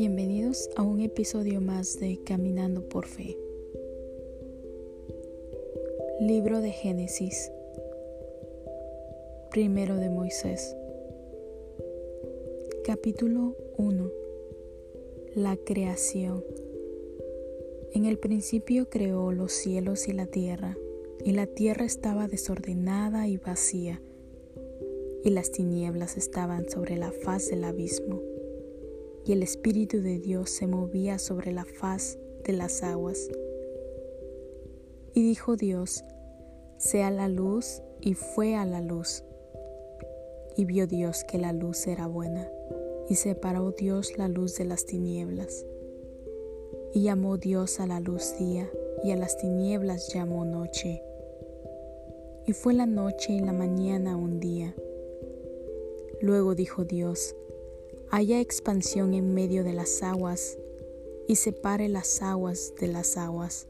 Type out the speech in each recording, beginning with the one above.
Bienvenidos a un episodio más de Caminando por Fe. Libro de Génesis. Primero de Moisés. Capítulo 1. La creación. En el principio creó los cielos y la tierra, y la tierra estaba desordenada y vacía, y las tinieblas estaban sobre la faz del abismo, y el Espíritu de Dios se movía sobre la faz de las aguas. Y dijo Dios, sea la luz, y fue a la luz. Y vio Dios que la luz era buena, y separó Dios la luz de las tinieblas. Y llamó Dios a la luz día, y a las tinieblas llamó noche. Y fue la noche y la mañana un día. Luego dijo Dios, haya expansión en medio de las aguas, y separe las aguas de las aguas.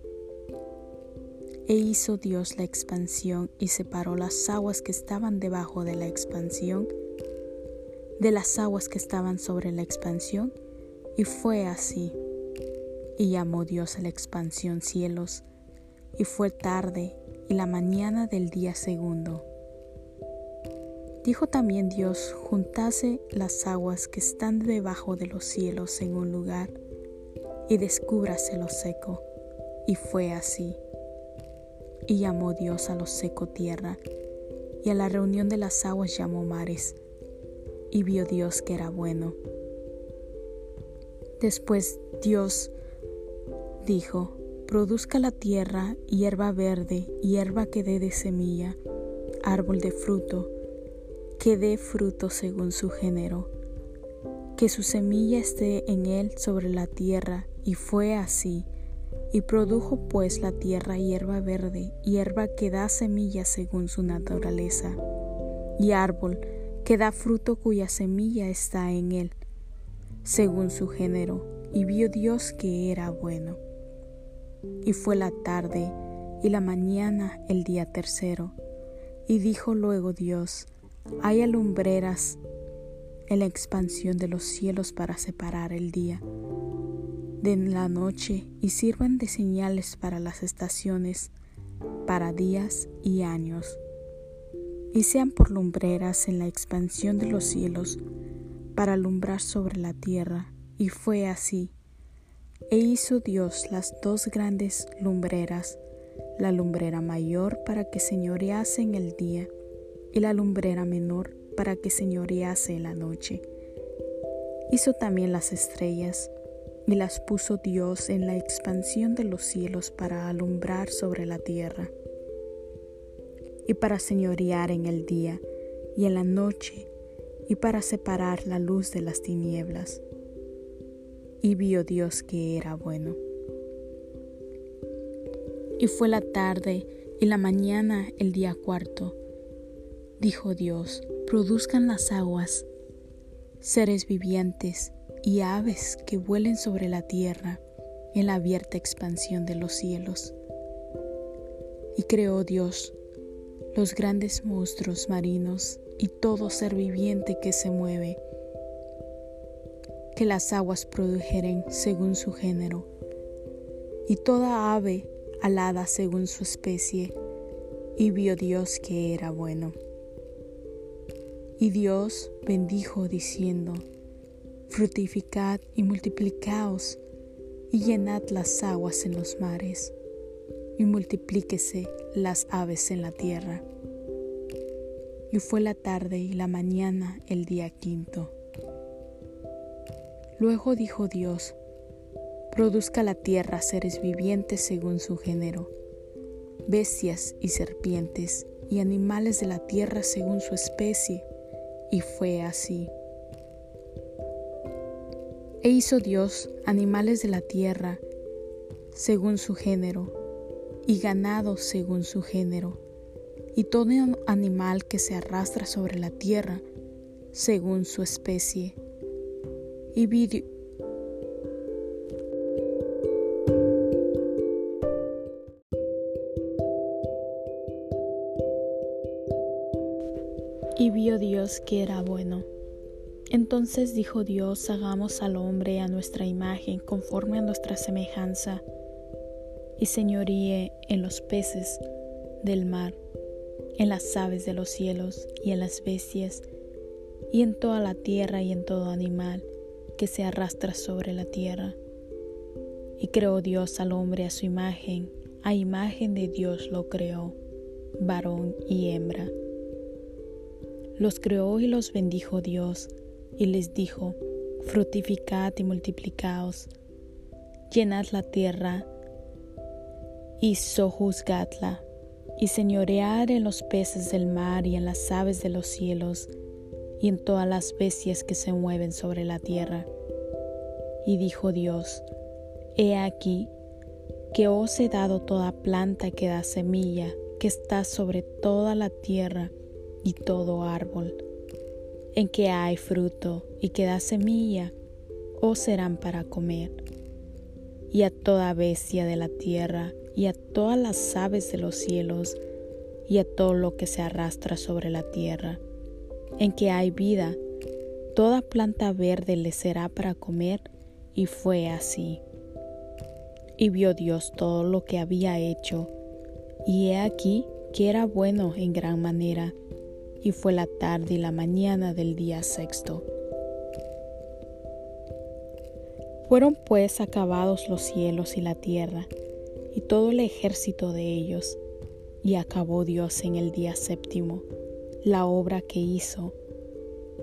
E hizo Dios la expansión y separó las aguas que estaban debajo de la expansión de las aguas que estaban sobre la expansión, y fue así. Y llamó Dios a la expansión cielos, y fue tarde y la mañana del día segundo. Dijo también Dios, juntase las aguas que están debajo de los cielos en un lugar, y descúbrase lo seco. Y fue así. Y llamó Dios a lo seco tierra, y a la reunión de las aguas llamó mares, y vio Dios que era bueno. Después Dios dijo, produzca la tierra hierba verde, hierba que dé de semilla, árbol de fruto, que dé fruto según su género, que su semilla esté en él sobre la tierra, y fue así. Y produjo pues la tierra hierba verde, hierba que da semilla según su naturaleza, y árbol que da fruto cuya semilla está en él, según su género, y vio Dios que era bueno. Y fue la tarde y la mañana el día tercero. Y dijo luego Dios, hay alumbreras en la expansión de los cielos para separar el día de la noche y sirvan de señales para las estaciones, para días y años. Y sean por lumbreras en la expansión de los cielos para alumbrar sobre la tierra. Y fue así. E hizo Dios las dos grandes lumbreras, la lumbrera mayor para que señorease en el día y la lumbrera menor para que señorease la noche. Hizo también las estrellas y las puso Dios en la expansión de los cielos para alumbrar sobre la tierra y para señorear en el día y en la noche y para separar la luz de las tinieblas y vio Dios que era bueno. Y fue la tarde y la mañana el día cuarto. Dijo Dios, produzcan las aguas, seres vivientes y aves que vuelen sobre la tierra en la abierta expansión de los cielos. Y creó Dios los grandes monstruos marinos y todo ser viviente que se mueve que las aguas produjeren según su género, y toda ave alada según su especie, y vio Dios que era bueno. Y Dios bendijo diciendo, Frutificad y multiplicaos, y llenad las aguas en los mares, y multiplíquese las aves en la tierra. Y fue la tarde y la mañana el día quinto. Luego dijo Dios, produzca la tierra seres vivientes según su género, bestias y serpientes y animales de la tierra según su especie, y fue así. E hizo Dios animales de la tierra según su género, y ganado según su género, y todo animal que se arrastra sobre la tierra según su especie y Dios que era bueno. Entonces dijo Dios, hagamos al hombre a nuestra imagen, conforme a nuestra semejanza, y señoríe en los peces del mar, en las aves de los cielos y en las bestias, y en toda la tierra y en todo animal que se arrastra sobre la tierra. Y creó Dios al hombre a su imagen, a imagen de Dios lo creó, varón y hembra. Los creó y los bendijo Dios y les dijo, fructificad y multiplicaos, llenad la tierra y sojuzgadla, y señoread en los peces del mar y en las aves de los cielos, y en todas las bestias que se mueven sobre la tierra. Y dijo Dios, He aquí que os he dado toda planta que da semilla, que está sobre toda la tierra, y todo árbol en que hay fruto y que da semilla, os serán para comer. Y a toda bestia de la tierra, y a todas las aves de los cielos, y a todo lo que se arrastra sobre la tierra, en que hay vida, toda planta verde le será para comer, y fue así. Y vio Dios todo lo que había hecho, y he aquí que era bueno en gran manera y fue la tarde y la mañana del día sexto. Fueron pues acabados los cielos y la tierra, y todo el ejército de ellos, y acabó Dios en el día séptimo la obra que hizo,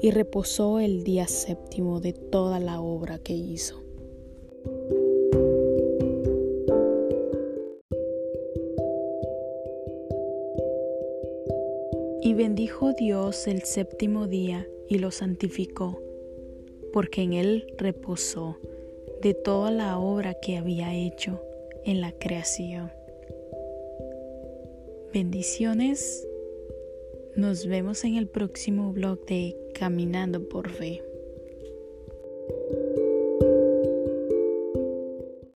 y reposó el día séptimo de toda la obra que hizo. Y bendijo Dios el séptimo día y lo santificó, porque en él reposó de toda la obra que había hecho en la creación. Bendiciones. Nos vemos en el próximo blog de Caminando por Fe.